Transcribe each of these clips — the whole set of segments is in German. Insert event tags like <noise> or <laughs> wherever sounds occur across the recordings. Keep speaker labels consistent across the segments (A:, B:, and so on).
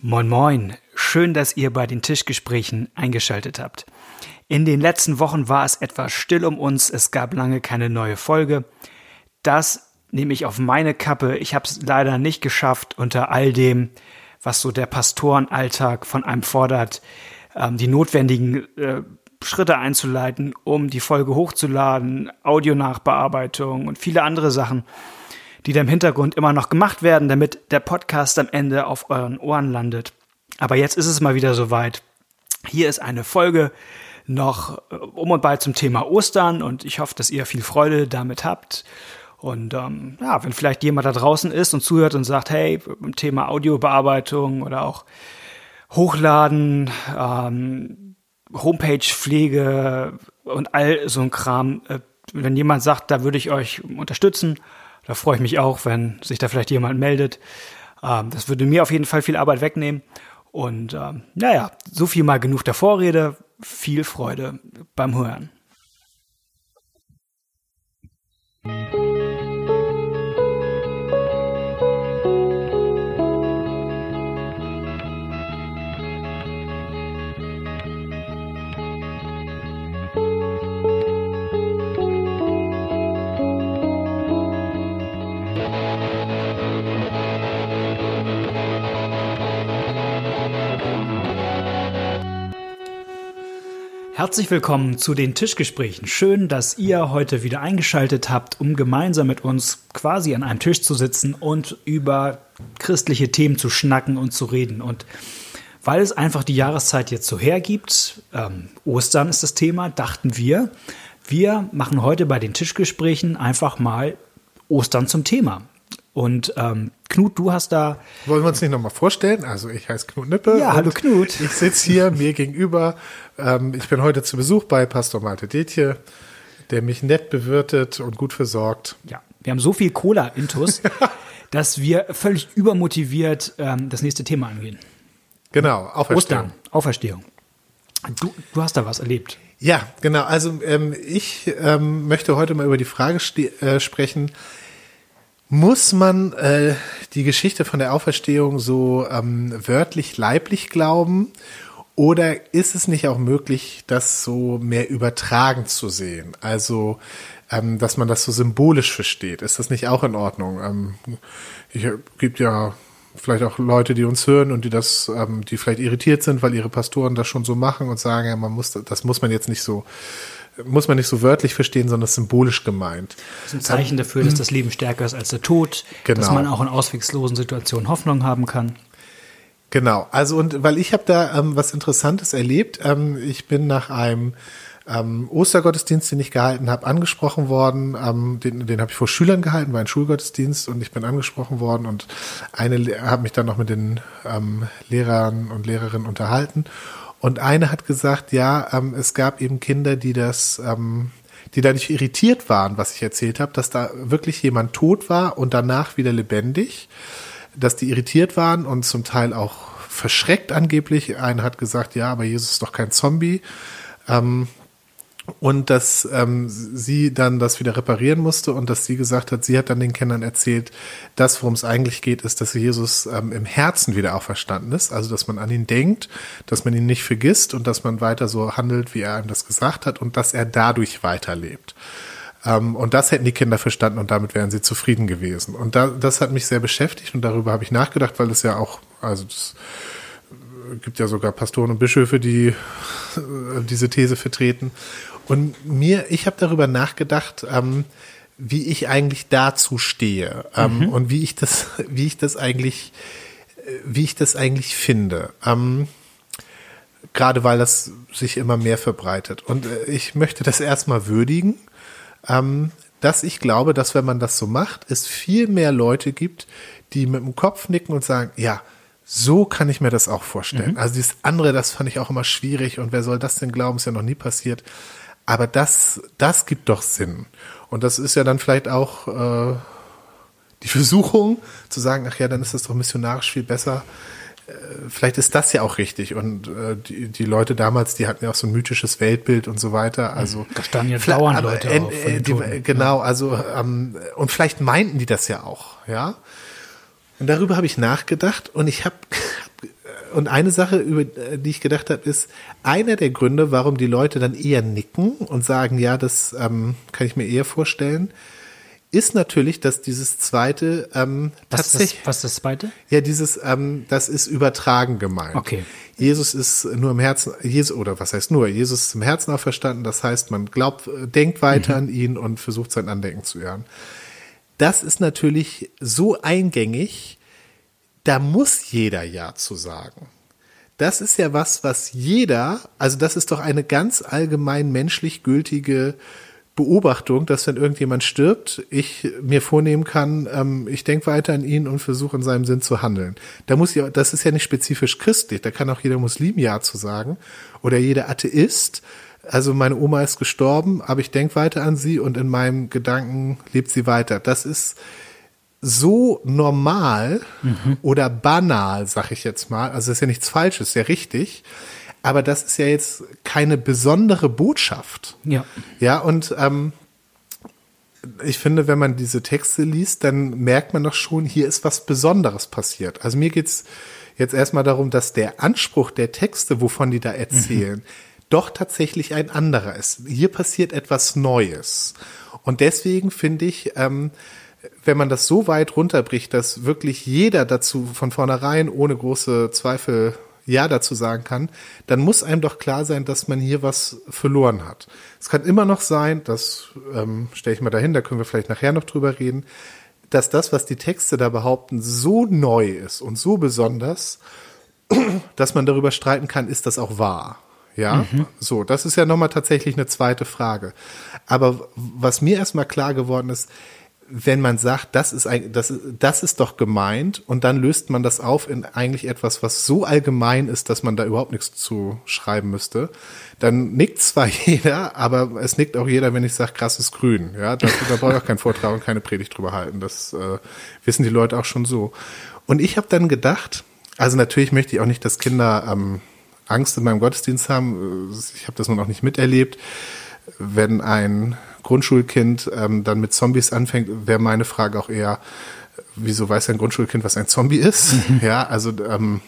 A: Moin Moin, schön, dass ihr bei den Tischgesprächen eingeschaltet habt. In den letzten Wochen war es etwas still um uns, es gab lange keine neue Folge. Das nehme ich auf meine Kappe. Ich habe es leider nicht geschafft, unter all dem, was so der Pastorenalltag von einem fordert, ähm, die notwendigen äh, Schritte einzuleiten, um die Folge hochzuladen, Audionachbearbeitung und viele andere Sachen die da im Hintergrund immer noch gemacht werden, damit der Podcast am Ende auf euren Ohren landet. Aber jetzt ist es mal wieder soweit. Hier ist eine Folge noch äh, um und bei zum Thema Ostern und ich hoffe, dass ihr viel Freude damit habt. Und ähm, ja, wenn vielleicht jemand da draußen ist und zuhört und sagt, hey, Thema Audiobearbeitung oder auch Hochladen, ähm, Homepage-Pflege und all so ein Kram, äh, wenn jemand sagt, da würde ich euch unterstützen, da freue ich mich auch, wenn sich da vielleicht jemand meldet. Ähm, das würde mir auf jeden Fall viel Arbeit wegnehmen. Und ähm, naja, so viel mal genug der Vorrede. Viel Freude beim Hören. Herzlich willkommen zu den Tischgesprächen. Schön, dass ihr heute wieder eingeschaltet habt, um gemeinsam mit uns quasi an einem Tisch zu sitzen und über christliche Themen zu schnacken und zu reden. Und weil es einfach die Jahreszeit jetzt so hergibt, ähm, Ostern ist das Thema, dachten wir, wir machen heute bei den Tischgesprächen einfach mal Ostern zum Thema. Und ähm, Knut, du hast da.
B: Wollen wir uns nicht nochmal vorstellen? Also ich heiße Knut Nippe.
A: Ja, hallo Knut.
B: Ich sitze hier mir gegenüber. Ähm, ich bin heute zu Besuch bei Pastor Malte Detje, der mich nett bewirtet und gut versorgt.
A: Ja, wir haben so viel Cola-Intus, <laughs> dass wir völlig übermotiviert ähm, das nächste Thema angehen.
B: Genau, Auferstehung.
A: Ostern, Auferstehung. Du, du hast da was erlebt.
B: Ja, genau. Also ähm, ich ähm, möchte heute mal über die Frage äh, sprechen, muss man äh, die Geschichte von der Auferstehung so ähm, wörtlich leiblich glauben? Oder ist es nicht auch möglich, das so mehr übertragend zu sehen? Also, ähm, dass man das so symbolisch versteht. Ist das nicht auch in Ordnung? Ähm, ich äh, gibt ja vielleicht auch Leute, die uns hören und die das, ähm, die vielleicht irritiert sind, weil ihre Pastoren das schon so machen und sagen, ja, man muss, das muss man jetzt nicht so muss man nicht so wörtlich verstehen, sondern symbolisch gemeint.
A: Das ist ein Zeichen dafür, dass das Leben stärker ist als der Tod, genau. dass man auch in ausweglosen Situationen Hoffnung haben kann.
B: Genau, also und weil ich habe da ähm, was Interessantes erlebt. Ähm, ich bin nach einem ähm, Ostergottesdienst, den ich gehalten habe, angesprochen worden. Ähm, den den habe ich vor Schülern gehalten, war ein Schulgottesdienst und ich bin angesprochen worden und eine habe mich dann noch mit den ähm, Lehrern und Lehrerinnen unterhalten und eine hat gesagt, ja, ähm, es gab eben Kinder, die das, ähm, die dadurch irritiert waren, was ich erzählt habe, dass da wirklich jemand tot war und danach wieder lebendig, dass die irritiert waren und zum Teil auch verschreckt angeblich. Eine hat gesagt, ja, aber Jesus ist doch kein Zombie. Ähm, und dass ähm, sie dann das wieder reparieren musste und dass sie gesagt hat, sie hat dann den Kindern erzählt, das, worum es eigentlich geht, ist, dass Jesus ähm, im Herzen wieder auferstanden ist, also dass man an ihn denkt, dass man ihn nicht vergisst und dass man weiter so handelt, wie er einem das gesagt hat und dass er dadurch weiterlebt. Ähm, und das hätten die Kinder verstanden und damit wären sie zufrieden gewesen. Und da, das hat mich sehr beschäftigt und darüber habe ich nachgedacht, weil es ja auch, also das gibt ja sogar Pastoren und Bischöfe, die äh, <laughs> diese These vertreten. Und mir, ich habe darüber nachgedacht, ähm, wie ich eigentlich dazu stehe ähm, mhm. und wie ich das, <laughs> wie ich das eigentlich, äh, wie ich das eigentlich finde. Ähm, Gerade weil das sich immer mehr verbreitet. Und äh, ich möchte das erstmal würdigen, ähm, dass ich glaube, dass wenn man das so macht, es viel mehr Leute gibt, die mit dem Kopf nicken und sagen, ja, so kann ich mir das auch vorstellen. Mhm. Also dieses andere, das fand ich auch immer schwierig und wer soll das denn glauben, ist ja noch nie passiert. Aber das, das gibt doch Sinn. Und das ist ja dann vielleicht auch äh, die Versuchung zu sagen, ach ja, dann ist das doch missionarisch viel besser. Äh, vielleicht ist das ja auch richtig. Und äh, die, die Leute damals, die hatten ja auch so ein mythisches Weltbild und so weiter. Also
A: da standen ja dauernd Leute
B: äh, auf die, Genau, also ähm, und vielleicht meinten die das ja auch, ja. Und darüber habe ich nachgedacht und ich habe <laughs> und eine Sache, über die ich gedacht habe, ist, einer der Gründe, warum die Leute dann eher nicken und sagen, ja, das ähm, kann ich mir eher vorstellen, ist natürlich, dass dieses zweite ähm,
A: was tatsächlich. Ist das, was ist das zweite?
B: Ja, dieses, ähm, das ist übertragen gemeint.
A: Okay.
B: Jesus ist nur im Herzen, Jesus, oder was heißt nur, Jesus ist im Herzen auch verstanden, das heißt, man glaubt, denkt weiter mhm. an ihn und versucht sein Andenken zu ehren. Das ist natürlich so eingängig, da muss jeder Ja zu sagen. Das ist ja was, was jeder, also das ist doch eine ganz allgemein menschlich gültige Beobachtung, dass wenn irgendjemand stirbt, ich mir vornehmen kann, ähm, ich denke weiter an ihn und versuche in seinem Sinn zu handeln. Da muss ja, das ist ja nicht spezifisch christlich, da kann auch jeder Muslim Ja zu sagen oder jeder Atheist. Also meine Oma ist gestorben, aber ich denke weiter an sie und in meinem Gedanken lebt sie weiter. Das ist so normal mhm. oder banal, sag ich jetzt mal. Also ist ja nichts Falsches, sehr richtig aber das ist ja jetzt keine besondere Botschaft.
A: Ja.
B: Ja, und ähm, ich finde, wenn man diese Texte liest, dann merkt man doch schon, hier ist was Besonderes passiert. Also mir geht's jetzt erstmal darum, dass der Anspruch der Texte, wovon die da erzählen, mhm. doch tatsächlich ein anderer ist. Hier passiert etwas Neues. Und deswegen finde ich, ähm, wenn man das so weit runterbricht, dass wirklich jeder dazu von vornherein ohne große Zweifel ja dazu sagen kann, dann muss einem doch klar sein, dass man hier was verloren hat. Es kann immer noch sein, das ähm, stelle ich mal dahin, da können wir vielleicht nachher noch drüber reden, dass das, was die Texte da behaupten, so neu ist und so besonders, <clears throat> dass man darüber streiten kann, ist das auch wahr. Ja, mhm. so, das ist ja nochmal tatsächlich eine zweite Frage. Aber was mir erstmal klar geworden ist, wenn man sagt, das ist, ein, das, das ist doch gemeint und dann löst man das auf in eigentlich etwas, was so allgemein ist, dass man da überhaupt nichts zu schreiben müsste, dann nickt zwar <laughs> jeder, aber es nickt auch jeder, wenn ich sage, krass ist grün. Ja, da, da brauche ich auch keinen Vortrag und keine Predigt drüber halten. Das äh, wissen die Leute auch schon so. Und ich habe dann gedacht, also natürlich möchte ich auch nicht, dass Kinder ähm, Angst in meinem Gottesdienst haben. Ich habe das nun auch nicht miterlebt. Wenn ein Grundschulkind ähm, dann mit Zombies anfängt, wäre meine Frage auch eher, wieso weiß ein Grundschulkind, was ein Zombie ist? <laughs> Ja, also ähm,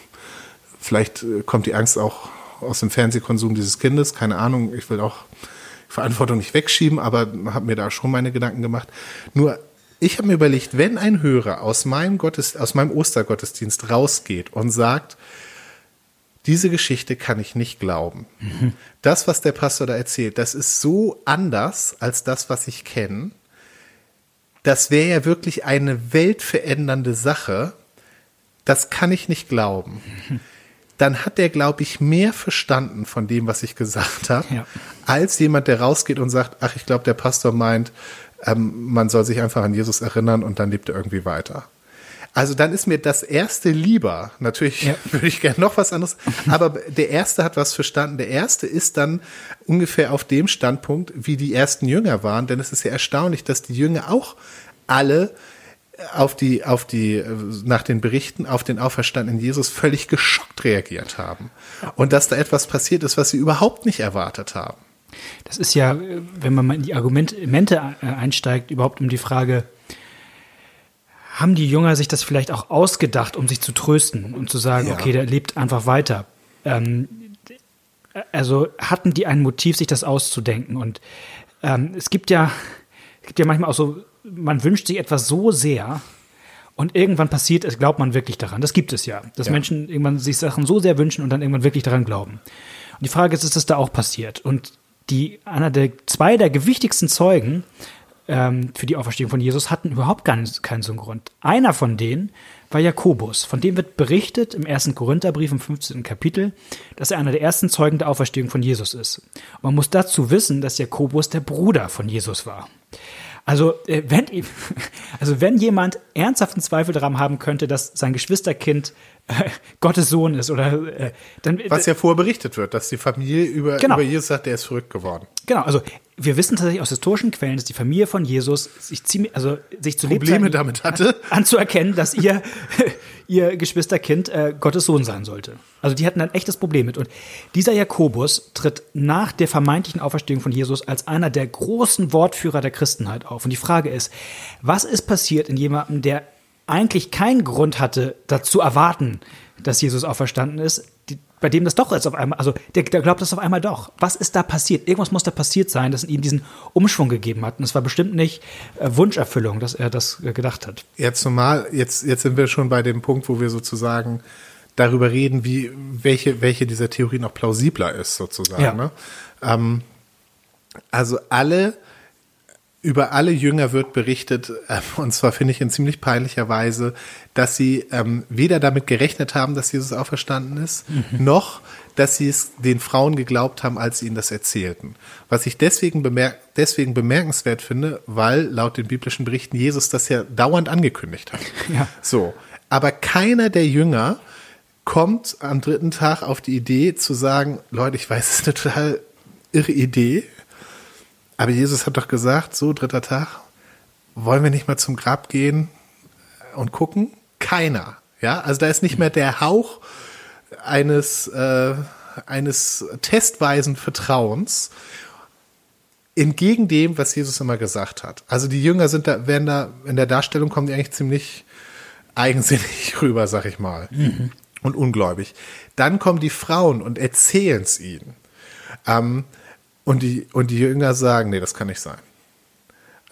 B: vielleicht äh, kommt die Angst auch aus dem Fernsehkonsum dieses Kindes, keine Ahnung, ich will auch Verantwortung nicht wegschieben, aber habe mir da schon meine Gedanken gemacht. Nur ich habe mir überlegt, wenn ein Hörer aus meinem Gottes, aus meinem Ostergottesdienst rausgeht und sagt, diese Geschichte kann ich nicht glauben. Mhm. Das, was der Pastor da erzählt, das ist so anders als das, was ich kenne. Das wäre ja wirklich eine weltverändernde Sache. Das kann ich nicht glauben. Mhm. Dann hat der, glaube ich, mehr verstanden von dem, was ich gesagt habe, ja. als jemand, der rausgeht und sagt, ach, ich glaube, der Pastor meint, ähm, man soll sich einfach an Jesus erinnern und dann lebt er irgendwie weiter. Also dann ist mir das erste lieber. Natürlich ja. <laughs> würde ich gerne noch was anderes, aber der erste hat was verstanden. Der erste ist dann ungefähr auf dem Standpunkt, wie die ersten Jünger waren, denn es ist ja erstaunlich, dass die Jünger auch alle auf die, auf die, nach den Berichten auf den auferstandenen Jesus völlig geschockt reagiert haben. Und dass da etwas passiert ist, was sie überhaupt nicht erwartet haben.
A: Das ist ja, wenn man mal in die Argumente einsteigt, überhaupt um die Frage, haben die Jünger sich das vielleicht auch ausgedacht, um sich zu trösten und zu sagen, ja. okay, der lebt einfach weiter. Ähm, also hatten die ein Motiv, sich das auszudenken. Und ähm, es gibt ja, es gibt ja manchmal auch so, man wünscht sich etwas so sehr und irgendwann passiert es, glaubt man wirklich daran. Das gibt es ja, dass ja. Menschen irgendwann sich Sachen so sehr wünschen und dann irgendwann wirklich daran glauben. Und die Frage ist, ist das da auch passiert? Und die, einer der zwei der gewichtigsten Zeugen ähm, für die Auferstehung von Jesus hatten überhaupt gar nicht, keinen so einen Grund. Einer von denen war Jakobus. Von dem wird berichtet im ersten Korintherbrief im 15. Kapitel, dass er einer der ersten Zeugen der Auferstehung von Jesus ist. Man muss dazu wissen, dass Jakobus der Bruder von Jesus war. Also äh, wenn, <laughs> also wenn jemand ernsthaften Zweifel daran haben könnte, dass sein Geschwisterkind <laughs> Gottes Sohn ist oder äh, dann
B: was ja vorher berichtet wird, dass die Familie über, genau. über Jesus sagt, der ist verrückt geworden.
A: Genau, also wir wissen tatsächlich aus historischen Quellen, dass die Familie von Jesus sich ziemlich, also sich zu
B: Probleme Lebzeiten damit hatte, <laughs>
A: anzuerkennen, dass ihr <laughs> ihr Geschwisterkind äh, Gottes Sohn sein sollte. Also die hatten ein echtes Problem mit. Und dieser Jakobus tritt nach der vermeintlichen Auferstehung von Jesus als einer der großen Wortführer der Christenheit auf. Und die Frage ist, was ist passiert in jemandem, der eigentlich keinen Grund hatte, dazu erwarten, dass Jesus auferstanden ist, die, bei dem das doch jetzt auf einmal, also der, der glaubt das auf einmal doch. Was ist da passiert? Irgendwas muss da passiert sein, dass ihm diesen Umschwung gegeben hat. Und es war bestimmt nicht äh, Wunscherfüllung, dass er das äh, gedacht hat.
B: Jetzt normal, jetzt, jetzt sind wir schon bei dem Punkt, wo wir sozusagen darüber reden, wie, welche, welche dieser Theorien auch plausibler ist, sozusagen.
A: Ja.
B: Ne? Ähm, also alle, über alle Jünger wird berichtet, äh, <laughs> und zwar finde ich in ziemlich peinlicher Weise, dass sie ähm, weder damit gerechnet haben, dass Jesus auferstanden ist, noch dass sie es den Frauen geglaubt haben, als sie ihnen das erzählten. Was ich deswegen, bemerk deswegen bemerkenswert finde, weil laut den biblischen Berichten Jesus das ja dauernd angekündigt hat. <laughs>
A: Ja.
B: So. Aber keiner der Jünger kommt am dritten Tag auf die Idee zu sagen, Leute, ich weiß, es ist eine total irre Idee, aber Jesus hat doch gesagt, so dritter Tag, wollen wir nicht mal zum Grab gehen und gucken? Keiner. Ja, also da ist nicht mehr der Hauch eines, äh, eines testweisen Vertrauens entgegen dem, was Jesus immer gesagt hat. Also die Jünger sind da, werden da, in der Darstellung kommen die eigentlich ziemlich eigensinnig <laughs> rüber, sag ich mal. Und ungläubig. Dann kommen die Frauen und erzählen es ihnen. Ähm, und, die, und die Jünger sagen, nee, das kann nicht sein.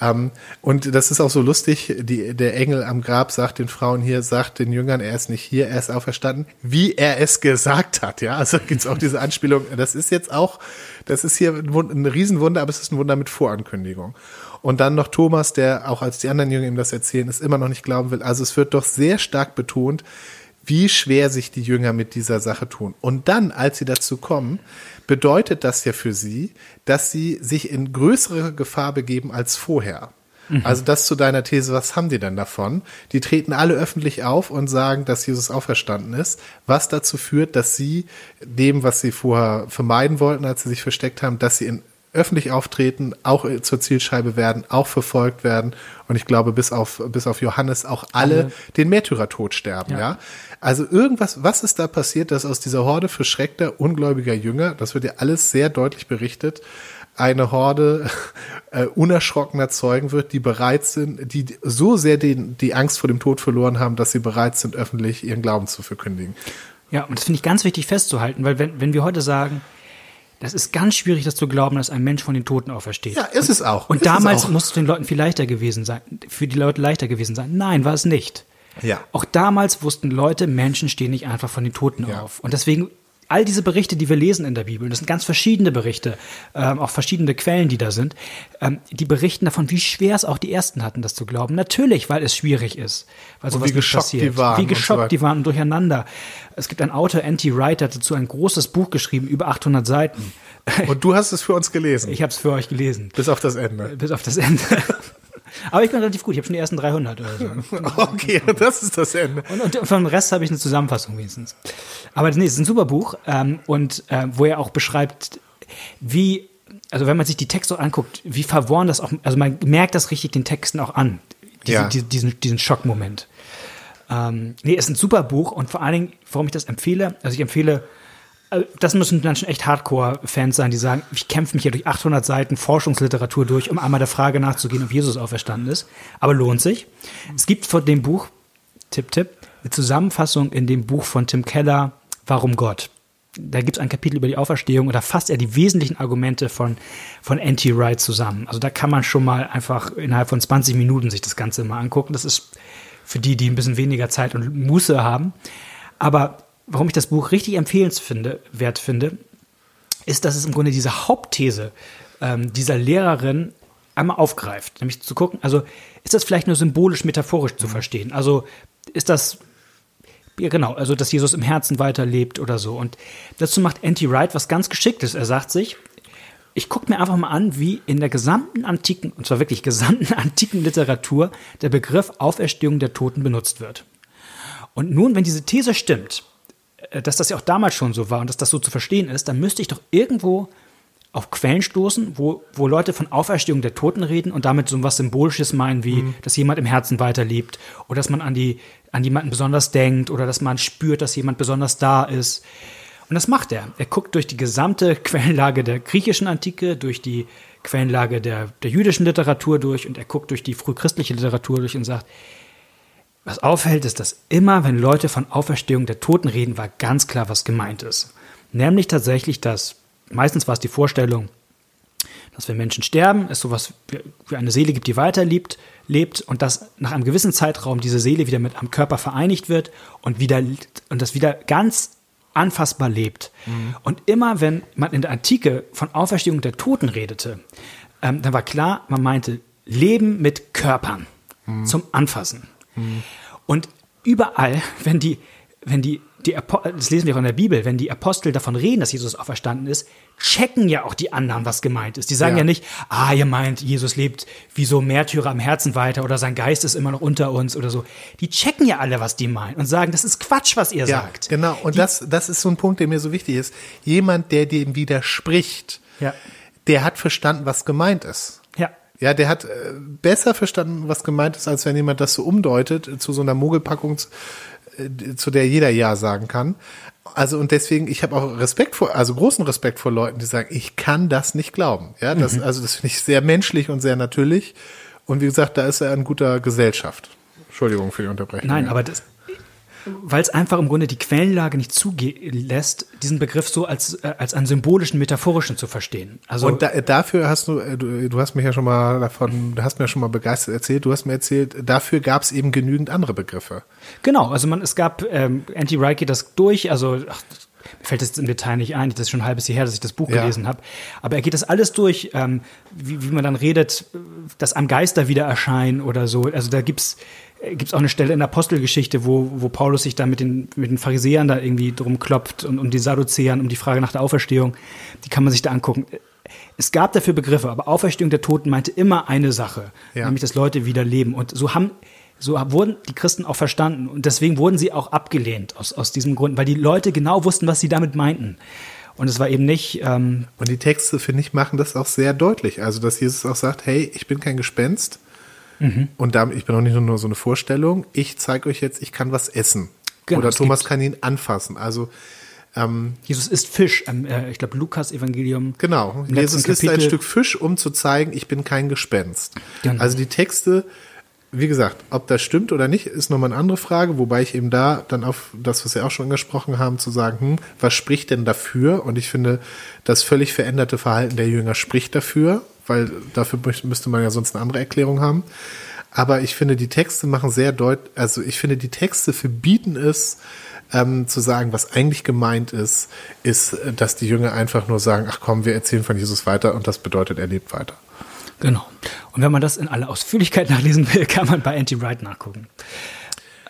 B: Ähm, und das ist auch so lustig, die, der Engel am Grab sagt den Frauen hier, sagt den Jüngern, er ist nicht hier, er ist auferstanden, wie er es gesagt hat. Ja, also gibt's auch diese Anspielung, das ist jetzt auch, das ist hier ein, ein Riesenwunder, aber es ist ein Wunder mit Vorankündigung. Und dann noch Thomas, der auch als die anderen Jünger ihm das erzählen, es immer noch nicht glauben will. Also es wird doch sehr stark betont, wie schwer sich die Jünger mit dieser Sache tun. Und dann, als sie dazu kommen, bedeutet das ja für sie, dass sie sich in größere Gefahr begeben als vorher. Also das zu deiner These, was haben die denn davon? Die treten alle öffentlich auf und sagen, dass Jesus auferstanden ist, was dazu führt, dass sie dem, was sie vorher vermeiden wollten, als sie sich versteckt haben, dass sie in öffentlich auftreten, auch zur Zielscheibe werden, auch verfolgt werden und ich glaube bis auf bis auf Johannes auch alle,
A: Alle.
B: den Märtyrertod sterben, ja.
A: Ja.
B: Also irgendwas, was ist da passiert, dass aus dieser Horde verschreckter, ungläubiger Jünger, das wird ja alles sehr deutlich berichtet, eine Horde <laughs> äh, unerschrockener Zeugen wird, die bereit sind, die so sehr den, die Angst vor dem Tod verloren haben, dass sie bereit sind, öffentlich ihren Glauben zu verkündigen.
A: Ja, und das finde ich ganz wichtig festzuhalten, weil wenn, wenn wir heute sagen, das ist ganz schwierig, das zu glauben, dass ein Mensch von den Toten aufersteht.
B: Ja, ist es auch.
A: Und
B: es
A: damals muss es den Leuten viel leichter gewesen sein, für die Leute leichter gewesen sein. Nein, war es nicht.
B: Ja.
A: Auch damals wussten Leute, Menschen stehen nicht einfach von den Toten
B: Ja.
A: auf. Und deswegen all diese Berichte, die wir lesen in der Bibel, das sind ganz verschiedene Berichte, ähm, auch verschiedene Quellen, die da sind, ähm, die berichten davon, wie schwer es auch die Ersten hatten, das zu glauben. Natürlich, weil es schwierig ist, weil sowas
B: wie
A: nicht
B: geschockt die
A: passiert.
B: waren
A: wie
B: und so
A: geschockt
B: weiter.
A: die waren und durcheinander. Es gibt einen Autor, N.T. Wright, hat dazu ein großes Buch geschrieben, über 800 Seiten.
B: Und du hast es für uns gelesen.
A: Ich habe es für euch gelesen,
B: bis auf das Ende.
A: bis auf das Ende. <laughs> Aber ich bin relativ gut, ich habe schon die ersten 300 oder so. <laughs>
B: Okay, das ist das Ende.
A: Und, und vom Rest habe ich eine Zusammenfassung wenigstens. Aber nee, es ist ein super Buch ähm, und äh, wo er auch beschreibt, wie, also wenn man sich die Texte anguckt, wie verworren das auch, also man merkt das richtig den Texten auch an, diese,
B: Ja.
A: die, diesen, diesen Schockmoment. Ähm, nee, es ist ein super Buch und vor allen Dingen, warum ich das empfehle, also ich empfehle, das müssen dann schon echt Hardcore-Fans sein, die sagen, ich kämpfe mich hier durch 800 Seiten Forschungsliteratur durch, um einmal der Frage nachzugehen, ob Jesus auferstanden ist. Aber lohnt sich. Es gibt von dem Buch, Tipp, Tipp, eine Zusammenfassung in dem Buch von Tim Keller, Warum Gott. Da gibt es ein Kapitel über die Auferstehung und da fasst er die wesentlichen Argumente von, von N.T. Wright zusammen. Also da kann man schon mal einfach innerhalb von 20 Minuten sich das Ganze mal angucken. Das ist für die, die ein bisschen weniger Zeit und Muße haben. Aber warum ich das Buch richtig empfehlenswert finde, ist, dass es im Grunde diese Hauptthese ähm, dieser Lehrerin einmal aufgreift. Nämlich zu gucken, also ist das vielleicht nur symbolisch, metaphorisch zu verstehen? Also ist das, ja genau, also dass Jesus im Herzen weiterlebt oder so. Und dazu macht N.T. Wright was ganz Geschicktes. Er sagt sich, ich gucke mir einfach mal an, wie in der gesamten antiken, und zwar wirklich gesamten <laughs> antiken Literatur, der Begriff Auferstehung der Toten benutzt wird. Und nun, wenn diese These stimmt, dass das ja auch damals schon so war und dass das so zu verstehen ist, dann müsste ich doch irgendwo auf Quellen stoßen, wo, wo Leute von Auferstehung der Toten reden und damit so was Symbolisches meinen, wie, dass jemand im Herzen weiterlebt oder dass man an, die, an jemanden besonders denkt oder dass man spürt, dass jemand besonders da ist. Und das macht er. Er guckt durch die gesamte <laughs> Quellenlage der griechischen Antike, durch die Quellenlage der, der jüdischen Literatur durch und er guckt durch die frühchristliche Literatur durch und sagt, was auffällt, ist, dass immer, wenn Leute von Auferstehung der Toten reden, war ganz klar, was gemeint ist. Nämlich tatsächlich, dass meistens war es die Vorstellung, dass wenn Menschen sterben, es sowas wie eine Seele gibt, die weiterlebt, lebt und dass nach einem gewissen Zeitraum diese Seele wieder mit am Körper vereinigt wird und wieder und das wieder ganz anfassbar lebt. Mhm. Und immer wenn man in der Antike von Auferstehung der Toten redete, ähm, dann war klar, man meinte Leben mit Körpern mhm. zum Anfassen. Mhm. Und überall, <laughs> wenn die, wenn die die, das lesen wir auch in der Bibel, wenn die Apostel davon reden, dass Jesus auferstanden ist, checken ja auch die anderen, was gemeint ist. Die sagen ja, ja nicht, ah, ihr meint, Jesus lebt wie so Märtyrer am Herzen weiter oder sein Geist ist immer noch unter uns oder so. Die checken ja alle, was die meinen und sagen, das ist Quatsch, was ihr ja, sagt.
B: Genau, und
A: die,
B: das, das ist so ein Punkt, der mir so wichtig ist. Jemand, der dem widerspricht, ja. der hat verstanden, was gemeint ist.
A: Ja.
B: Der hat äh, besser verstanden, was gemeint ist, als wenn jemand das so umdeutet zu so einer Mogelpackung äh, zu der jeder Ja sagen kann. Also und deswegen, ich habe auch Respekt vor, also großen Respekt vor Leuten, die sagen, ich kann das nicht glauben. Ja, das, mhm. also das finde ich sehr menschlich und sehr natürlich. Und wie gesagt, da ist er in guter Gesellschaft. Entschuldigung für die Unterbrechung.
A: Nein, aber das, weil es einfach im Grunde die Quellenlage nicht zulässt, diesen Begriff so als, äh, als einen symbolischen, metaphorischen zu verstehen.
B: Also und da, dafür hast du, äh, du, du hast mich ja schon mal davon, du hast mir schon mal begeistert erzählt, du hast mir erzählt, dafür gab es eben genügend andere Begriffe.
A: Genau, also man, es gab, ähm, Anti-Wright geht das durch, also ach, mir fällt das im Detail nicht ein, das ist schon ein halbes Jahr her, dass ich das Buch ja. gelesen habe. Aber er geht das alles durch, ähm, wie, wie man dann redet, dass am Geister wieder erscheinen oder so. Also da gibt's gibt es auch eine Stelle in der Apostelgeschichte, wo, wo Paulus sich da mit den, mit den Pharisäern da irgendwie drum klopft und, und die Sadduzäern um die Frage nach der Auferstehung. Die kann man sich da angucken. Es gab dafür Begriffe, aber Auferstehung der Toten meinte immer eine Sache, ja. nämlich dass Leute wieder leben. Und so haben so wurden die Christen auch verstanden und deswegen wurden sie auch abgelehnt aus, aus diesem Grund, weil die Leute genau wussten, was sie damit meinten. Und es war eben nicht. Ähm
B: und die Texte, finde ich, machen das auch sehr deutlich. Also, dass Jesus auch sagt, hey, ich bin kein Gespenst, Mhm. Und damit, ich bin auch nicht nur so eine Vorstellung, ich zeige euch jetzt, ich kann was essen. Genau, Oder Thomas kann ihn anfassen. Also
A: ähm, Jesus isst Fisch. Ähm, äh, ich glaube, Lukas Evangelium.
B: Genau. Jesus isst ein Stück Fisch, um zu zeigen, ich bin kein Gespenst. Genau. Also die Texte, wie gesagt, ob das stimmt oder nicht, ist nochmal eine andere Frage, wobei ich eben da dann auf das, was wir auch schon angesprochen haben, zu sagen, hm, was spricht denn dafür? Und ich finde, das völlig veränderte Verhalten der Jünger spricht dafür weil dafür müsste man ja sonst eine andere Erklärung haben. Aber ich finde, die Texte machen sehr deutlich, also ich finde, die Texte verbieten es, ähm, zu sagen, was eigentlich gemeint ist, ist, dass die Jünger einfach nur sagen, ach komm, wir erzählen von Jesus weiter und das bedeutet, er lebt weiter.
A: Genau. Und wenn man das in aller Ausführlichkeit <laughs> nachlesen will, kann man bei Anti-Wright nachgucken.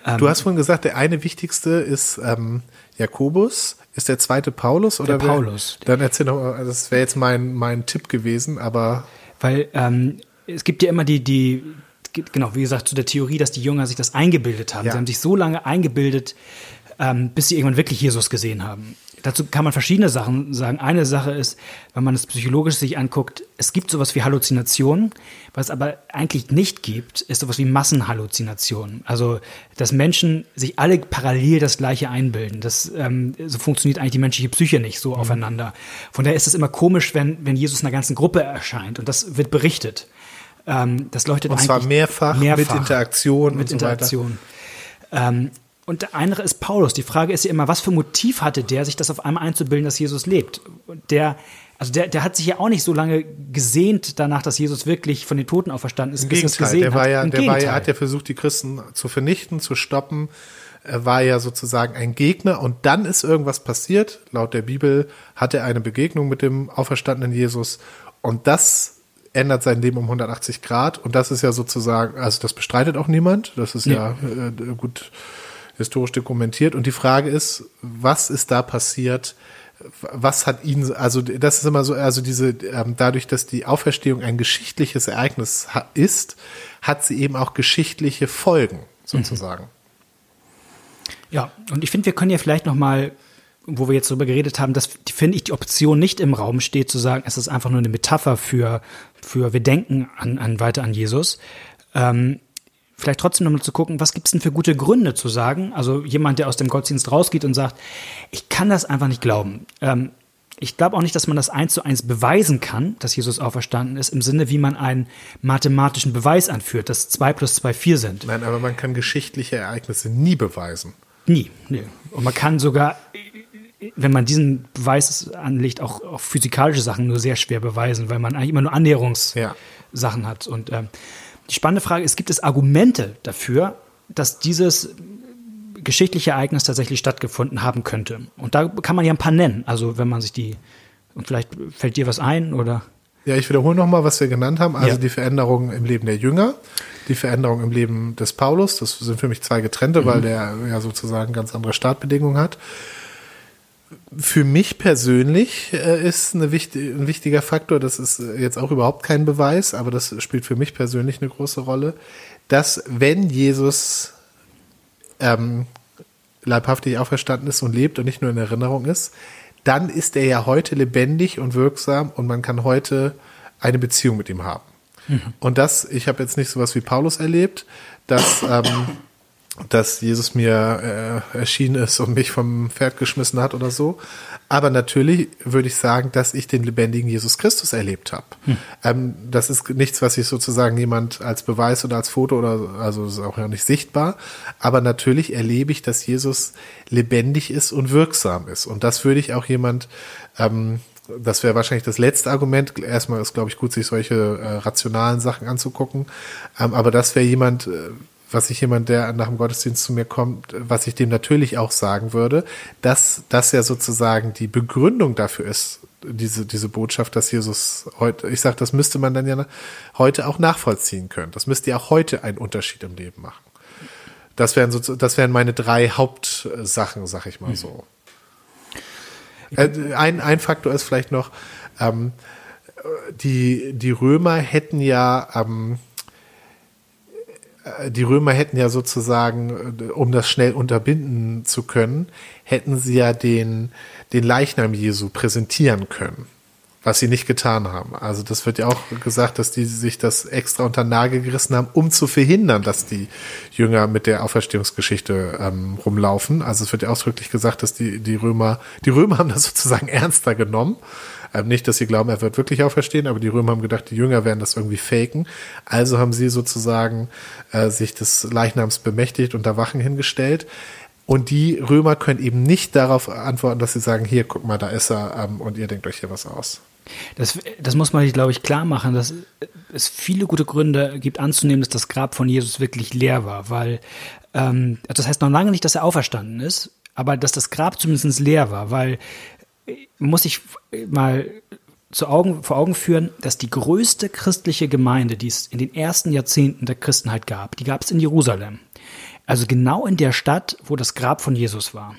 B: Du ähm, hast vorhin gesagt, der eine wichtigste ist ähm, Jakobus. Ist der zweite Paulus oder
A: der wer, Paulus?
B: Dann erzähl noch, also das wäre jetzt mein, mein Tipp gewesen, aber.
A: Weil ähm, es gibt ja immer die, die, genau, wie gesagt, zu der Theorie, dass die Jünger sich das eingebildet haben. Ja. Sie haben sich so lange eingebildet, ähm, bis sie irgendwann wirklich Jesus gesehen haben dazu kann man verschiedene Sachen sagen. Eine Sache ist, wenn man es psychologisch sich anguckt, es gibt sowas wie Halluzinationen. Was es aber eigentlich nicht gibt, ist sowas wie Massenhalluzinationen. Also, dass Menschen sich alle parallel das Gleiche einbilden. Das, ähm, so funktioniert eigentlich die menschliche Psyche nicht so mhm. aufeinander. Von daher ist es immer komisch, wenn, wenn Jesus einer ganzen Gruppe erscheint. Und das wird berichtet. Ähm, das leuchtet
B: Und zwar mehrfach, mehrfach mit Interaktion
A: mit und so Interaktion. Ähm, und der andere ist Paulus. Die Frage ist ja immer, was für Motiv hatte der, sich das auf einmal einzubilden, dass Jesus lebt? Der, also der, der hat sich ja auch nicht so lange gesehnt danach, dass Jesus wirklich von den Toten auferstanden ist,
B: Im bis Gegenteil, gesehen der war ja, der war ja, hat ja versucht, die Christen zu vernichten, zu stoppen. Er war ja sozusagen ein Gegner und dann ist irgendwas passiert. Laut der Bibel hat er eine Begegnung mit dem auferstandenen Jesus und das ändert sein Leben um 180 Grad und das ist ja sozusagen, also das bestreitet auch niemand. Das ist ja, ja äh, gut historisch dokumentiert. Und die Frage ist, was ist da passiert? Was hat ihn, also das ist immer so, also diese, ähm, dadurch, dass die Auferstehung ein geschichtliches Ereignis ist, hat sie eben auch geschichtliche Folgen, sozusagen. Mhm.
A: Ja, und ich finde, wir können ja vielleicht noch mal wo wir jetzt darüber geredet haben, dass, finde ich, die Option nicht im Raum steht, zu sagen, es ist einfach nur eine Metapher für, für wir denken an, an weiter an Jesus. Ähm, vielleicht trotzdem nochmal zu gucken, was gibt's denn für gute Gründe zu sagen? Also jemand, der aus dem Gottesdienst rausgeht und sagt, ich kann das einfach nicht glauben. Ähm, ich glaube auch nicht, dass man das eins zu eins beweisen kann, dass Jesus auferstanden ist, im Sinne, wie man einen mathematischen Beweis anführt, dass zwei plus zwei vier sind.
B: Nein, aber man kann geschichtliche Ereignisse nie beweisen.
A: Nie. Nee. Und man kann sogar, wenn man diesen Beweis anlegt, auch, auch physikalische Sachen nur sehr schwer beweisen, weil man eigentlich immer nur Annäherungssachen ja. hat. Und ähm, die spannende Frage ist, gibt es Argumente dafür, dass dieses geschichtliche Ereignis tatsächlich stattgefunden haben könnte? Und da kann man ja ein paar nennen. Also wenn man sich die, und vielleicht fällt dir was ein oder?
B: Ja, ich wiederhole nochmal, was wir genannt haben. Also ja. die Veränderung im Leben der Jünger, die Veränderung im Leben des Paulus. Das sind für mich zwei getrennte, mhm. weil der ja sozusagen ganz andere Startbedingungen hat. Für mich persönlich äh, ist wichtig, ein wichtiger Faktor, das ist jetzt auch überhaupt kein Beweis, aber das spielt für mich persönlich eine große Rolle, dass wenn Jesus ähm, leibhaftig auferstanden ist und lebt und nicht nur in Erinnerung ist, dann ist er ja heute lebendig und wirksam und man kann heute eine Beziehung mit ihm haben. Mhm. Und das, ich habe jetzt nicht sowas wie Paulus erlebt, dass, ähm, dass Jesus mir äh, erschienen ist und mich vom Pferd geschmissen hat oder so, aber natürlich würde ich sagen, dass ich den lebendigen Jesus Christus erlebt habe. Hm. Ähm, das ist nichts, was ich sozusagen jemand als Beweis oder als Foto oder, also ist auch ja nicht sichtbar. Aber natürlich erlebe ich, dass Jesus lebendig ist und wirksam ist. Und das würde ich auch jemand, ähm, das wäre wahrscheinlich das letzte Argument. Erstmal ist, glaube ich, gut, sich solche äh, rationalen Sachen anzugucken. Ähm, aber das wäre jemand, äh, was ich jemand, der nach dem Gottesdienst zu mir kommt, was ich dem natürlich auch sagen würde, dass das ja sozusagen die Begründung dafür ist, diese, diese Botschaft, dass Jesus heute, ich sage, das müsste man dann ja heute auch nachvollziehen können. Das müsste ja auch heute einen Unterschied im Leben machen. Das wären so, das wären meine drei Hauptsachen, sag ich mal so. Äh, ein, ein Faktor ist vielleicht noch, ähm, die, die Römer hätten ja, ähm, die Römer hätten ja sozusagen, äh, um das schnell unterbinden zu können, hätten sie ja den, den Leichnam Jesu präsentieren können, was sie nicht getan haben. Also das wird ja auch gesagt, dass die sich das extra unter den Nagel gerissen haben, um zu verhindern, dass die Jünger mit der Auferstehungsgeschichte ähm, rumlaufen. Also es wird ja ausdrücklich gesagt, dass die, die Römer, die Römer haben das sozusagen <laughs> ernster genommen ähm, nicht, dass sie glauben, er wird wirklich auferstehen, aber die Römer haben gedacht, die Jünger werden das irgendwie faken. Also haben sie sozusagen äh, sich des Leichnams bemächtigt und da Wachen hingestellt. Und die Römer können eben nicht darauf antworten, dass sie sagen, hier, guck mal, da ist er ähm, und ihr denkt euch hier was aus.
A: Das, das muss man sich, glaube ich, klar machen, dass es viele gute Gründe gibt anzunehmen, dass das Grab von Jesus wirklich leer war, weil ähm, das heißt noch lange nicht, dass er auferstanden ist, aber dass das Grab zumindest leer war, weil muss ich mal zu Augen, vor Augen führen, dass die größte christliche Gemeinde, die es in den ersten Jahrzehnten der Christenheit gab, die gab es in Jerusalem. Also genau in der Stadt, wo das Grab von Jesus war.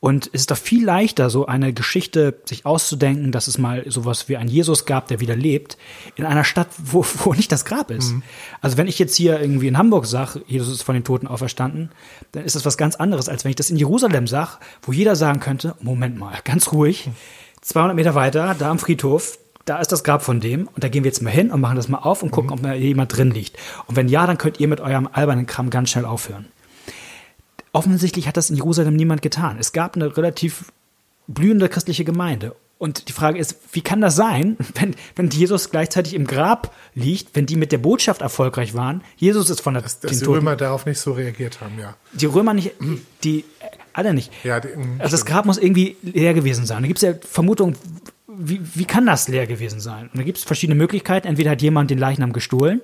A: Und es ist doch viel leichter, so eine Geschichte sich auszudenken, dass es mal sowas wie ein Jesus gab, der wieder lebt, in einer Stadt, wo, <laughs> wo nicht das Grab ist. Mhm. Also wenn ich jetzt hier irgendwie in Hamburg sage, Jesus ist von den Toten auferstanden, dann ist das was ganz anderes, als wenn ich das in Jerusalem sage, wo jeder sagen könnte, Moment mal, ganz ruhig, 200 Meter weiter, da am Friedhof, da ist das Grab von dem und da gehen wir jetzt mal hin und machen das mal auf und gucken, mhm. ob da jemand drin liegt. Und wenn ja, dann könnt ihr mit eurem albernen Kram ganz schnell aufhören. Offensichtlich hat das in Jerusalem niemand getan. Es gab eine relativ blühende christliche Gemeinde. Und die Frage ist, wie kann das sein, <laughs> wenn, wenn Jesus gleichzeitig im Grab liegt, wenn die mit der Botschaft erfolgreich waren? Jesus ist von der
B: Dass, dass die Römer darauf nicht so reagiert haben, ja.
A: Die Römer nicht, die, alle nicht. Ja, die, mm, also das Grab muss irgendwie leer gewesen sein. Da gibt es ja Vermutungen, wie, wie kann das leer gewesen sein? Und da gibt es verschiedene Möglichkeiten. Entweder hat jemand den Leichnam gestohlen,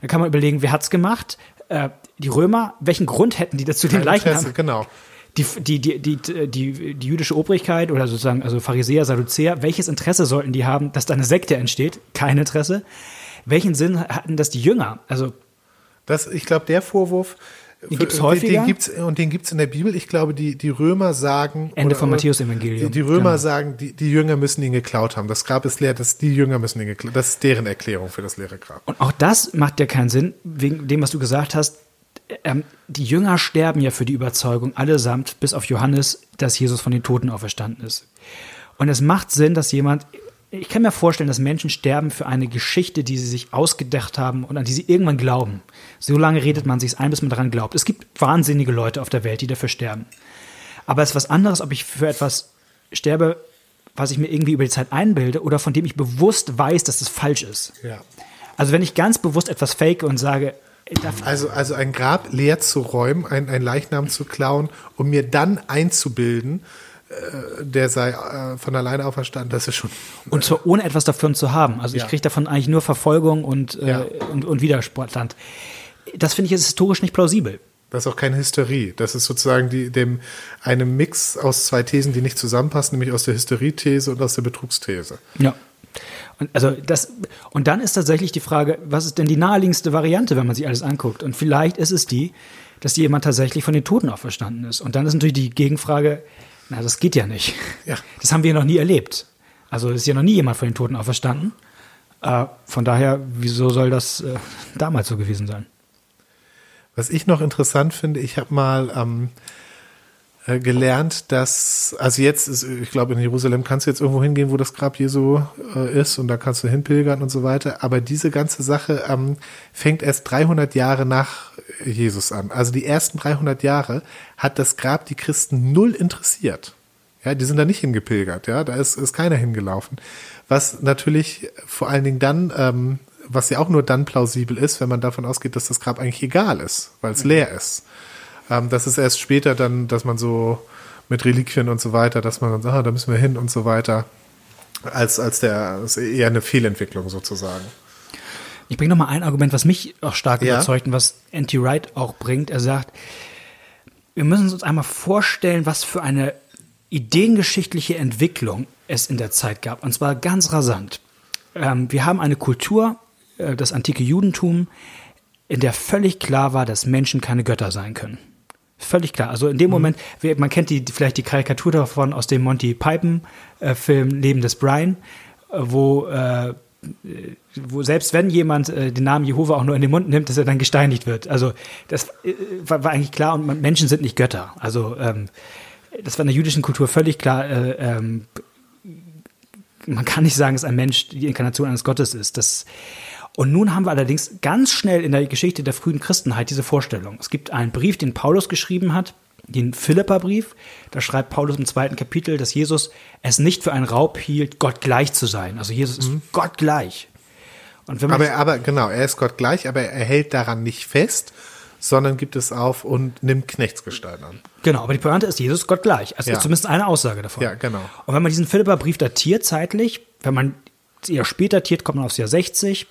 A: dann kann man überlegen, wer hat's gemacht? Äh, die Römer, welchen Grund hätten die dazu, den Leichnam?
B: Genau.
A: Die, die, die, die, die, die jüdische Obrigkeit oder sozusagen, also Pharisäer, Sadduzäer, welches Interesse sollten die haben, dass da eine Sekte entsteht? Kein Interesse. Welchen Sinn hatten das die Jünger? Also.
B: Das, ich glaube, der Vorwurf,
A: den gibt es häufiger.
B: Den, gibt's, und den gibt es in der Bibel. Ich glaube, die, die Römer sagen.
A: Ende oder, von Matthäus Evangelium.
B: Die, die Römer genau. sagen, die, die Jünger müssen ihn geklaut haben. Das Grab ist leer, das, die Jünger müssen ihn geklaut Das ist deren Erklärung für das leere Grab.
A: Und auch das macht ja keinen Sinn, wegen dem, was du gesagt hast. Ähm, die Jünger sterben ja für die Überzeugung allesamt, bis auf Johannes, dass Jesus von den Toten auferstanden ist. Und es macht Sinn, dass jemand ich kann mir vorstellen, dass Menschen sterben für eine Geschichte, die sie sich ausgedacht haben und an die sie irgendwann glauben. So lange redet man sich ein, bis man daran glaubt. Es gibt wahnsinnige Leute auf der Welt, die dafür sterben. Aber es ist was anderes, ob ich für etwas sterbe, was ich mir irgendwie über die Zeit einbilde oder von dem ich bewusst weiß, dass es falsch ist.
B: Ja.
A: Also wenn ich ganz bewusst etwas fake und sage,
B: also, also ein Grab leer zu räumen, ein, ein Leichnam zu klauen, um mir dann einzubilden, der sei äh, von alleine auferstanden, das ist schon.
A: Und zwar ohne etwas davon zu haben. Also ja. ich kriege davon eigentlich nur Verfolgung und, äh, ja. und, und Widerstand. Das finde ich jetzt historisch nicht plausibel.
B: Das ist auch keine Hysterie. Das ist sozusagen die, dem, einem Mix aus zwei Thesen, die nicht zusammenpassen, nämlich aus der Hysterie-These und aus der Betrugsthese.
A: Ja. Und, also das, und dann ist tatsächlich die Frage, was ist denn die naheliegendste Variante, wenn man sich alles anguckt? Und vielleicht ist es die, dass jemand tatsächlich von den Toten auferstanden ist. Und dann ist natürlich die Gegenfrage, na, das geht ja nicht. Ja. Das haben wir noch nie erlebt. Also ist ja noch nie jemand von den Toten auferstanden. Äh, von daher, wieso soll das äh, damals so gewesen sein?
B: Was ich noch interessant finde, ich habe mal ähm, äh, gelernt, dass, also jetzt ist, ich glaube, in Jerusalem kannst du jetzt irgendwo hingehen, wo das Grab Jesu äh, ist und da kannst du hinpilgern und so weiter. Aber diese ganze Sache ähm, fängt erst 300 Jahre nach Jesus an. Also die ersten 300 Jahre hat das Grab die Christen null interessiert. Ja, die sind da nicht hingepilgert, ja, da ist, ist keiner hingelaufen. Was natürlich vor allen Dingen dann ähm, was ja auch nur dann plausibel ist, wenn man davon ausgeht, dass das Grab eigentlich egal ist, weil es mhm. leer ist. Ähm, das ist erst später dann, dass man so mit Reliquien und so weiter, dass man dann sagt, ah, da müssen wir hin und so weiter, als, als der, ist eher eine Fehlentwicklung sozusagen.
A: Ich bringe noch mal ein Argument, was mich auch stark ja. überzeugt und was Anti-Wright auch bringt. Er sagt, wir müssen uns einmal vorstellen, was für eine ideengeschichtliche Entwicklung es in der Zeit gab. Und zwar ganz rasant. Ähm, wir haben eine Kultur, äh, das antike Judentum, in der völlig klar war, dass Menschen keine Götter sein können. Völlig klar. Also in dem mhm. Moment, man kennt die, vielleicht die Karikatur davon aus dem Monty Python-Film äh, Leben des Brian, äh, wo, äh, wo selbst wenn jemand äh, den Namen Jehova auch nur in den Mund nimmt, dass er dann gesteinigt wird. Also das äh, war, war, eigentlich klar und Menschen sind nicht Götter. Also ähm, das war in der jüdischen Kultur völlig klar. Äh, ähm, man kann nicht sagen, dass ein Mensch die Inkarnation eines Gottes ist. Das und nun haben wir allerdings ganz schnell in der Geschichte der frühen Christenheit diese Vorstellung. Es gibt einen Brief, den Paulus geschrieben hat, den Philipperbrief. Da schreibt Paulus im zweiten Kapitel, dass Jesus es nicht für einen Raub hielt, Gott gleich zu sein. Also Jesus ist mhm. Gott gleich.
B: Und wenn man aber, aber genau, er ist Gott gleich, aber er hält daran nicht fest, sondern gibt es auf und nimmt Knechtsgestalt an.
A: Genau, aber die Pointe ist, Jesus ist Gott gleich. Also ja. ist zumindest eine Aussage davon.
B: Ja, genau.
A: Und wenn man diesen Philipperbrief datiert zeitlich, wenn man eher später datiert, kommt man aufs Jahr 60.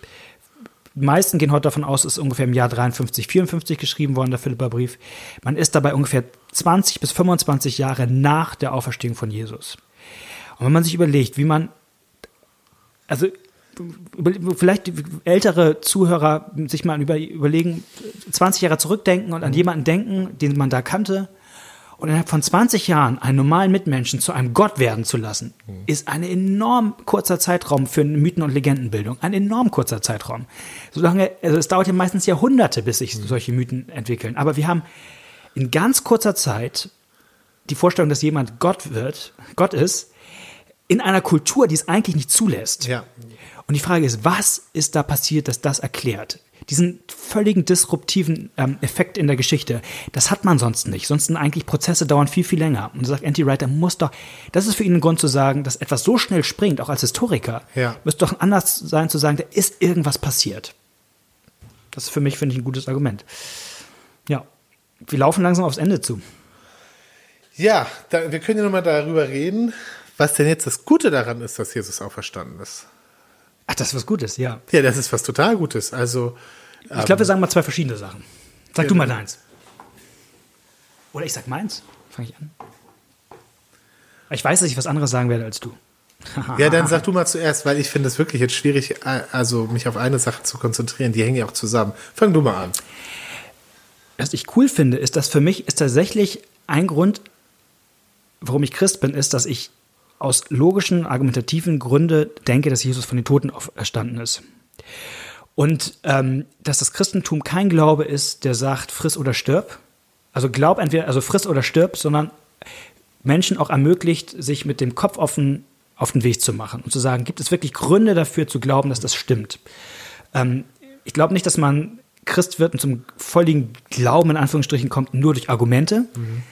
A: Die meisten gehen heute davon aus, es ist ungefähr im Jahr 53, 54 geschrieben worden, der Philipperbrief. Man ist dabei ungefähr 20 bis 25 Jahre nach der Auferstehung von Jesus. Und wenn man sich überlegt, wie man, also vielleicht ältere Zuhörer sich mal überlegen, 20 Jahre zurückdenken und an jemanden denken, den man da kannte, und innerhalb von 20 Jahren einen normalen Mitmenschen zu einem Gott werden zu lassen, mhm. ist ein enorm kurzer Zeitraum für Mythen- und Legendenbildung. Ein enorm kurzer Zeitraum. Solange, also es dauert ja meistens Jahrhunderte, bis sich mhm. solche Mythen entwickeln. Aber wir haben in ganz kurzer Zeit die Vorstellung, dass jemand Gott wird, Gott ist, in einer Kultur, die es eigentlich nicht zulässt.
B: Ja.
A: Und die Frage ist, was ist da passiert, dass das erklärt? Diesen völligen disruptiven ähm, Effekt in der Geschichte, das hat man sonst nicht. Sonst sind eigentlich Prozesse dauern viel, viel länger. Und sagt Anti-Writer, muss doch, das ist für ihn ein Grund zu sagen, dass etwas so schnell springt, auch als Historiker, ja. müsste doch anders sein zu sagen, da ist irgendwas passiert. Das ist für mich, finde ich, ein gutes Argument. Ja, wir laufen langsam aufs Ende zu.
B: Ja, da, wir können ja nochmal darüber reden, was denn jetzt das Gute daran ist, dass Jesus auferstanden ist.
A: Ach, das ist was Gutes, ja.
B: Ja, das ist was total Gutes. Also.
A: Ich glaube, wir ähm, sagen mal zwei verschiedene Sachen. Sag ja, du mal deins. Oder ich sag meins. Fange ich an. Ich weiß, dass ich was anderes sagen werde als du.
B: ja, dann sag du mal zuerst, weil ich finde es wirklich jetzt schwierig, also mich auf eine Sache zu konzentrieren. Die hängen ja auch zusammen. Fang du mal an.
A: Was ich cool finde, ist, dass für mich ist tatsächlich ein Grund, warum ich Christ bin, ist, dass ich aus logischen, argumentativen Gründen denke, dass Jesus von den Toten erstanden ist. Und ähm, dass das Christentum kein Glaube ist, der sagt, friss oder stirb. Also glaub entweder, also friss oder stirb, sondern Menschen auch ermöglicht, sich mit dem Kopf offen auf den Weg zu machen und zu sagen, gibt es wirklich Gründe dafür zu glauben, dass das stimmt. Ähm, ich glaube nicht, dass man Christ wird und zum volligen Glauben in Anführungsstrichen kommt, nur durch Argumente, mhm.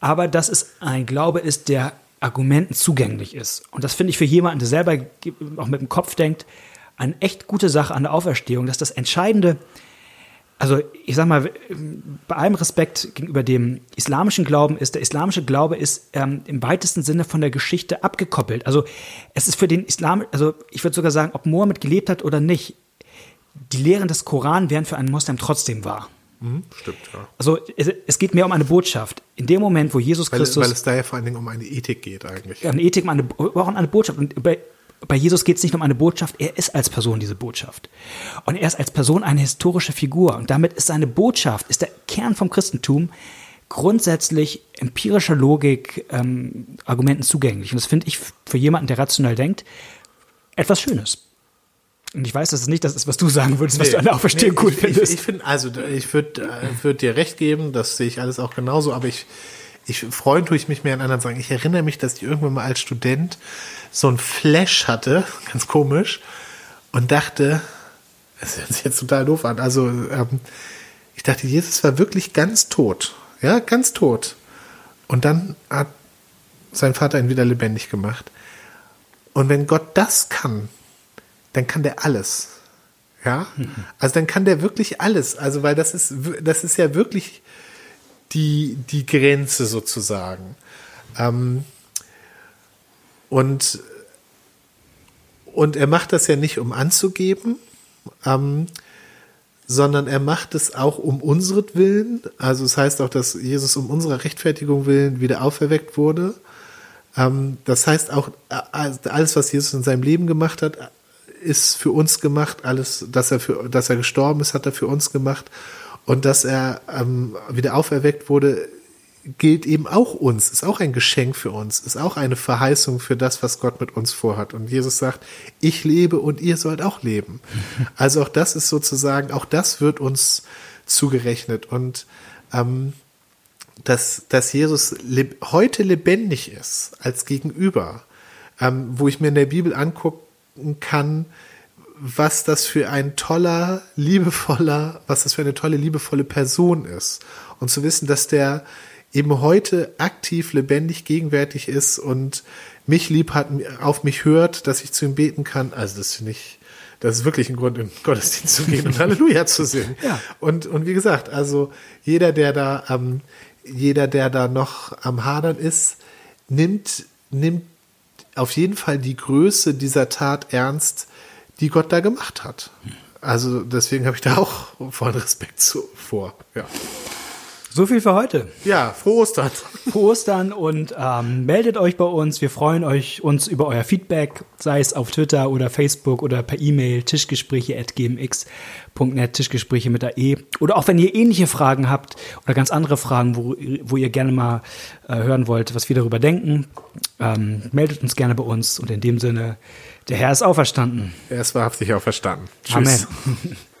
A: aber dass es ein Glaube ist, der Argumenten zugänglich ist. Und das finde ich für jemanden, der selber auch mit dem Kopf denkt, eine echt gute Sache an der Auferstehung, dass das Entscheidende, also ich sag mal, bei allem Respekt gegenüber dem islamischen Glauben ist, der islamische Glaube ist ähm, im weitesten Sinne von der Geschichte abgekoppelt. Also es ist für den Islam, also ich würde sogar sagen, ob Mohammed gelebt hat oder nicht, die Lehren des Koran wären für einen Muslim trotzdem wahr.
B: Mhm, stimmt, ja.
A: Also es, es, geht mehr um eine Botschaft. In dem Moment, wo Jesus
B: weil,
A: Christus.
B: Weil es da ja vor allen Dingen um eine Ethik geht eigentlich.
A: Eine Ethik, um eine, auch um eine Botschaft. Und bei, bei Jesus geht es nicht um eine Botschaft, er ist als Person diese Botschaft. Und er ist als Person eine historische Figur. Und damit ist seine Botschaft, ist der Kern vom Christentum, grundsätzlich empirischer Logik, ähm, Argumenten zugänglich. Und das finde ich für jemanden, der rational denkt, etwas Schönes. Und ich weiß, dass es nicht das ist, was du sagen würdest, was nee, du an der Auferstehung nee, cool
B: ich,
A: findest.
B: Ich, ich finde, also ich würde äh, würd dir recht geben, das sehe ich alles auch genauso, aber ich, ich freuen tue ich mich mehr an anderen sagen. Ich erinnere mich, dass ich irgendwann mal als Student so ein Flash hatte, <laughs> ganz komisch, und dachte, das hört sich jetzt total doof an, also ähm, ich dachte, Jesus war wirklich ganz tot. Ja, ganz tot. Und dann hat sein Vater ihn wieder lebendig gemacht. Und wenn Gott das kann, dann kann der alles. Ja, also dann kann der wirklich alles. Also, weil das ist, das ist ja wirklich die, die Grenze sozusagen. Ähm, und, und er macht das ja nicht, um anzugeben, ähm, sondern er macht es auch um unseren Also es heißt auch, dass Jesus um unserer Rechtfertigung willen wieder auferweckt wurde. Ähm, das heißt auch, äh, alles, was Jesus in seinem Leben gemacht hat, ist für uns gemacht, alles, dass er für, dass er gestorben ist, hat er für uns gemacht und dass er ähm, wieder auferweckt wurde, gilt eben auch uns, ist auch ein Geschenk für uns, ist auch eine Verheißung für das, was Gott mit uns vorhat. Und Jesus sagt, ich lebe und ihr sollt auch leben. <laughs> Also auch das ist sozusagen, auch das wird uns zugerechnet und ähm, dass, dass Jesus leb heute lebendig ist als Gegenüber, ähm, wo ich mir in der Bibel angucke, kann, was das für ein toller, liebevoller, was das für eine tolle, liebevolle Person ist. Und zu wissen, dass der eben heute aktiv, lebendig, gegenwärtig ist und mich lieb hat, auf mich hört, dass ich zu ihm beten kann. Also das finde ich, das ist wirklich ein Grund, in den Gottesdienst zu gehen und Halleluja zu singen. Ja. Und, und wie gesagt, also jeder, der da, ähm, jeder, der da noch am Hadern ist, nimmt, nimmt auf jeden Fall die Größe dieser Tat ernst, die Gott da gemacht hat. Also deswegen habe ich da auch vollen Respekt zu, vor. Ja.
A: So viel für heute.
B: Ja, frohe Ostern.
A: Frohe Ostern und ähm, meldet euch bei uns. Wir freuen euch uns über euer Feedback, sei es auf Twitter oder Facebook oder per E-Mail tischgespräche.gmx.net, Tischgespräche mit der E. Oder auch wenn ihr ähnliche Fragen habt oder ganz andere Fragen, wo, wo ihr gerne mal äh, hören wollt, was wir darüber denken, ähm, meldet uns gerne bei uns. Und in dem Sinne, der Herr ist auferstanden.
B: Er ist wahrhaftig auferstanden.
A: Tschüss. Amen. <laughs>